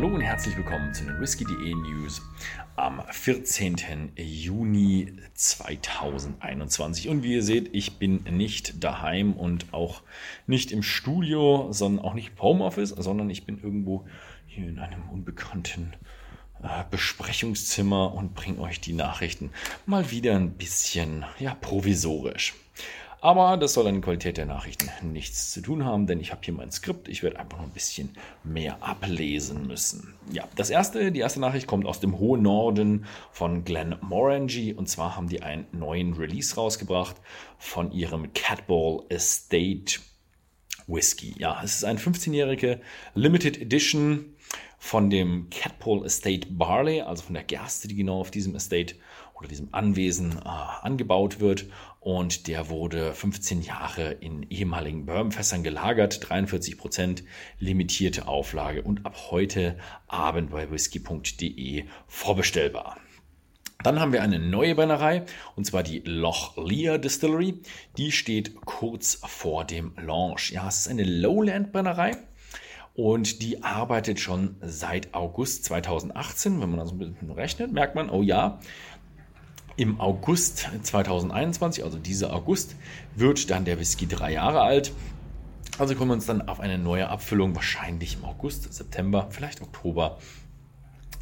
Hallo und herzlich willkommen zu den Whisky.de News am 14. Juni 2021. Und wie ihr seht, ich bin nicht daheim und auch nicht im Studio, sondern auch nicht im Homeoffice, sondern ich bin irgendwo hier in einem unbekannten äh, Besprechungszimmer und bringe euch die Nachrichten mal wieder ein bisschen ja, provisorisch. Aber das soll an der Qualität der Nachrichten nichts zu tun haben, denn ich habe hier mein Skript. Ich werde einfach noch ein bisschen mehr ablesen müssen. Ja, das erste, die erste Nachricht kommt aus dem hohen Norden von Glen Morangy. Und zwar haben die einen neuen Release rausgebracht von ihrem Catball Estate Whisky. Ja, es ist ein 15-jährige Limited Edition von dem Catpole Estate Barley, also von der Gerste, die genau auf diesem Estate oder diesem Anwesen äh, angebaut wird. Und der wurde 15 Jahre in ehemaligen Bourbonfässern gelagert, 43 Prozent limitierte Auflage und ab heute Abend bei whisky.de vorbestellbar. Dann haben wir eine neue Brennerei und zwar die Loch Lear Distillery. Die steht kurz vor dem Launch. Ja, es ist eine Lowland Brennerei und die arbeitet schon seit August 2018. Wenn man das ein bisschen rechnet, merkt man, oh ja, im August 2021, also dieser August, wird dann der Whisky drei Jahre alt. Also können wir uns dann auf eine neue Abfüllung wahrscheinlich im August, September, vielleicht Oktober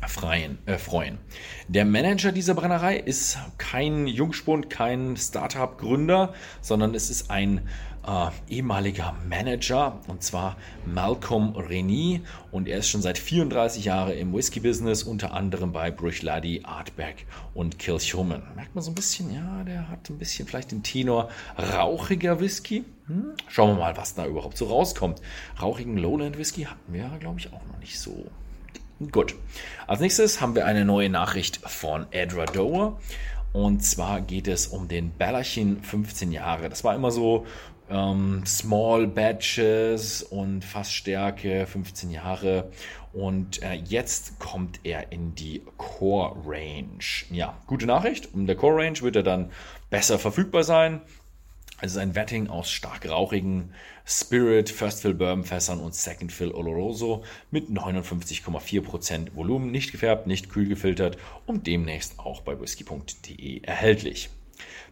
freien, äh, freuen. Der Manager dieser Brennerei ist kein Jungspund, kein Startup-Gründer, sondern es ist ein äh, ehemaliger Manager und zwar Malcolm Reni und er ist schon seit 34 Jahren im Whisky-Business, unter anderem bei Bruichladdich, Artback und Kilchoman. Merkt man so ein bisschen, ja, der hat ein bisschen vielleicht den Tenor rauchiger Whisky. Hm? Schauen wir mal, was da überhaupt so rauskommt. Rauchigen Lowland Whisky hatten wir, glaube ich, auch noch nicht so. Gut. Als nächstes haben wir eine neue Nachricht von Edra Dower. Und zwar geht es um den Bellerchen 15 Jahre. Das war immer so ähm, Small Batches und Fassstärke 15 Jahre. Und äh, jetzt kommt er in die Core Range. Ja, gute Nachricht. Um der Core Range wird er dann besser verfügbar sein. Es ist ein Wetting aus stark rauchigen Spirit, First Fill Bourbon Fässern und Second Fill Oloroso mit 59,4% Volumen, nicht gefärbt, nicht kühl gefiltert und demnächst auch bei whisky.de erhältlich.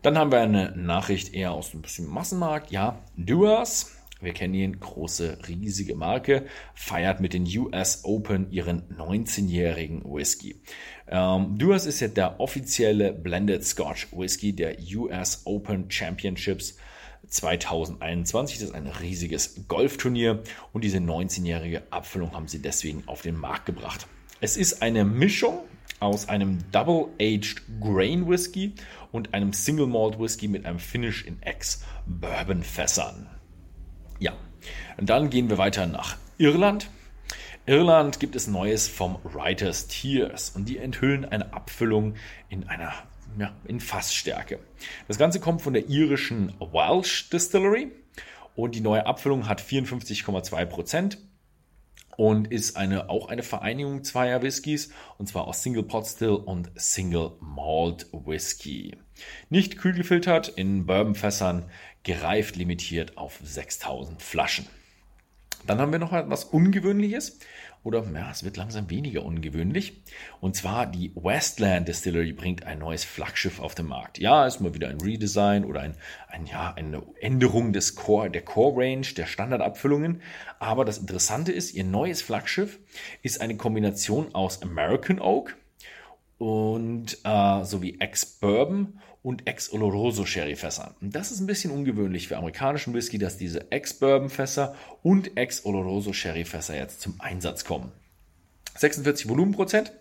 Dann haben wir eine Nachricht eher aus dem bisschen Massenmarkt. Ja, Duas, wir kennen ihn, große, riesige Marke, feiert mit den US Open ihren 19-jährigen Whisky. Ähm, Duas ist ja der offizielle Blended Scotch Whisky der US Open Championships 2021. Das ist ein riesiges Golfturnier und diese 19-jährige Abfüllung haben sie deswegen auf den Markt gebracht. Es ist eine Mischung aus einem Double-Aged Grain Whisky und einem Single Malt Whisky mit einem Finish in Ex-Bourbon Fässern. Ja, und dann gehen wir weiter nach Irland. Irland gibt es Neues vom Writers Tears und die enthüllen eine Abfüllung in einer ja, in Fassstärke. Das Ganze kommt von der irischen Welsh Distillery und die neue Abfüllung hat 54,2 Prozent und ist eine, auch eine Vereinigung zweier Whiskys und zwar aus Single Pot Still und Single Malt Whisky. Nicht kühl gefiltert, in Bourbonfässern gereift, limitiert auf 6000 Flaschen. Dann haben wir noch etwas Ungewöhnliches oder ja, es wird langsam weniger ungewöhnlich. Und zwar die Westland Distillery bringt ein neues Flaggschiff auf den Markt. Ja, ist mal wieder ein Redesign oder ein, ein ja, eine Änderung des Core, der Core Range, der Standardabfüllungen. Aber das Interessante ist, ihr neues Flaggschiff ist eine Kombination aus American Oak und äh, sowie Ex-Bourbon und Ex-Oloroso-Sherry-Fässern. Und das ist ein bisschen ungewöhnlich für amerikanischen Whisky, dass diese Ex-Bourbon-Fässer und Ex-Oloroso-Sherry-Fässer jetzt zum Einsatz kommen. 46 Volumenprozent.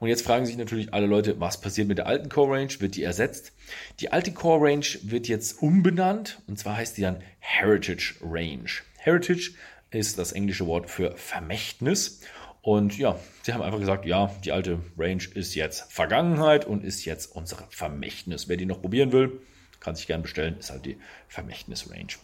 Und jetzt fragen sich natürlich alle Leute, was passiert mit der alten Core Range? Wird die ersetzt? Die alte Core Range wird jetzt umbenannt und zwar heißt die dann Heritage Range. Heritage ist das englische Wort für Vermächtnis und ja, sie haben einfach gesagt, ja, die alte Range ist jetzt Vergangenheit und ist jetzt unser Vermächtnis. Wer die noch probieren will, kann sich gerne bestellen, ist halt die Vermächtnis-Range.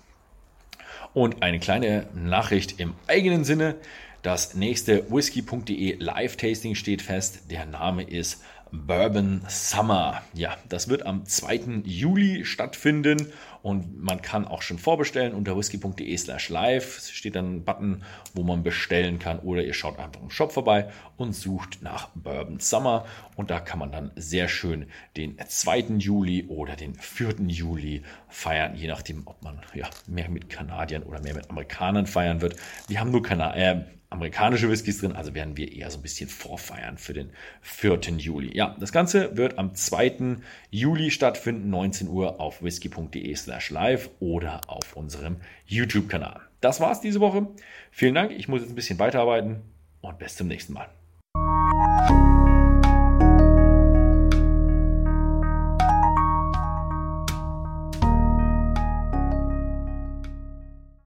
Und eine kleine Nachricht im eigenen Sinne. Das nächste whisky.de Live-Tasting steht fest. Der Name ist Bourbon Summer. Ja, das wird am 2. Juli stattfinden und man kann auch schon vorbestellen unter whisky.de slash live. Es steht dann ein Button, wo man bestellen kann oder ihr schaut einfach im Shop vorbei und sucht nach Bourbon Summer und da kann man dann sehr schön den 2. Juli oder den 4. Juli feiern, je nachdem, ob man ja, mehr mit Kanadiern oder mehr mit Amerikanern feiern wird. Wir haben nur Kana äh, amerikanische Whiskys drin, also werden wir eher so ein bisschen vorfeiern für den 4. Juli. Ja, das Ganze wird am 2. Juli stattfinden, 19 Uhr auf whisky.de slash live oder auf unserem YouTube-Kanal. Das war's diese Woche. Vielen Dank, ich muss jetzt ein bisschen weiterarbeiten und bis zum nächsten Mal.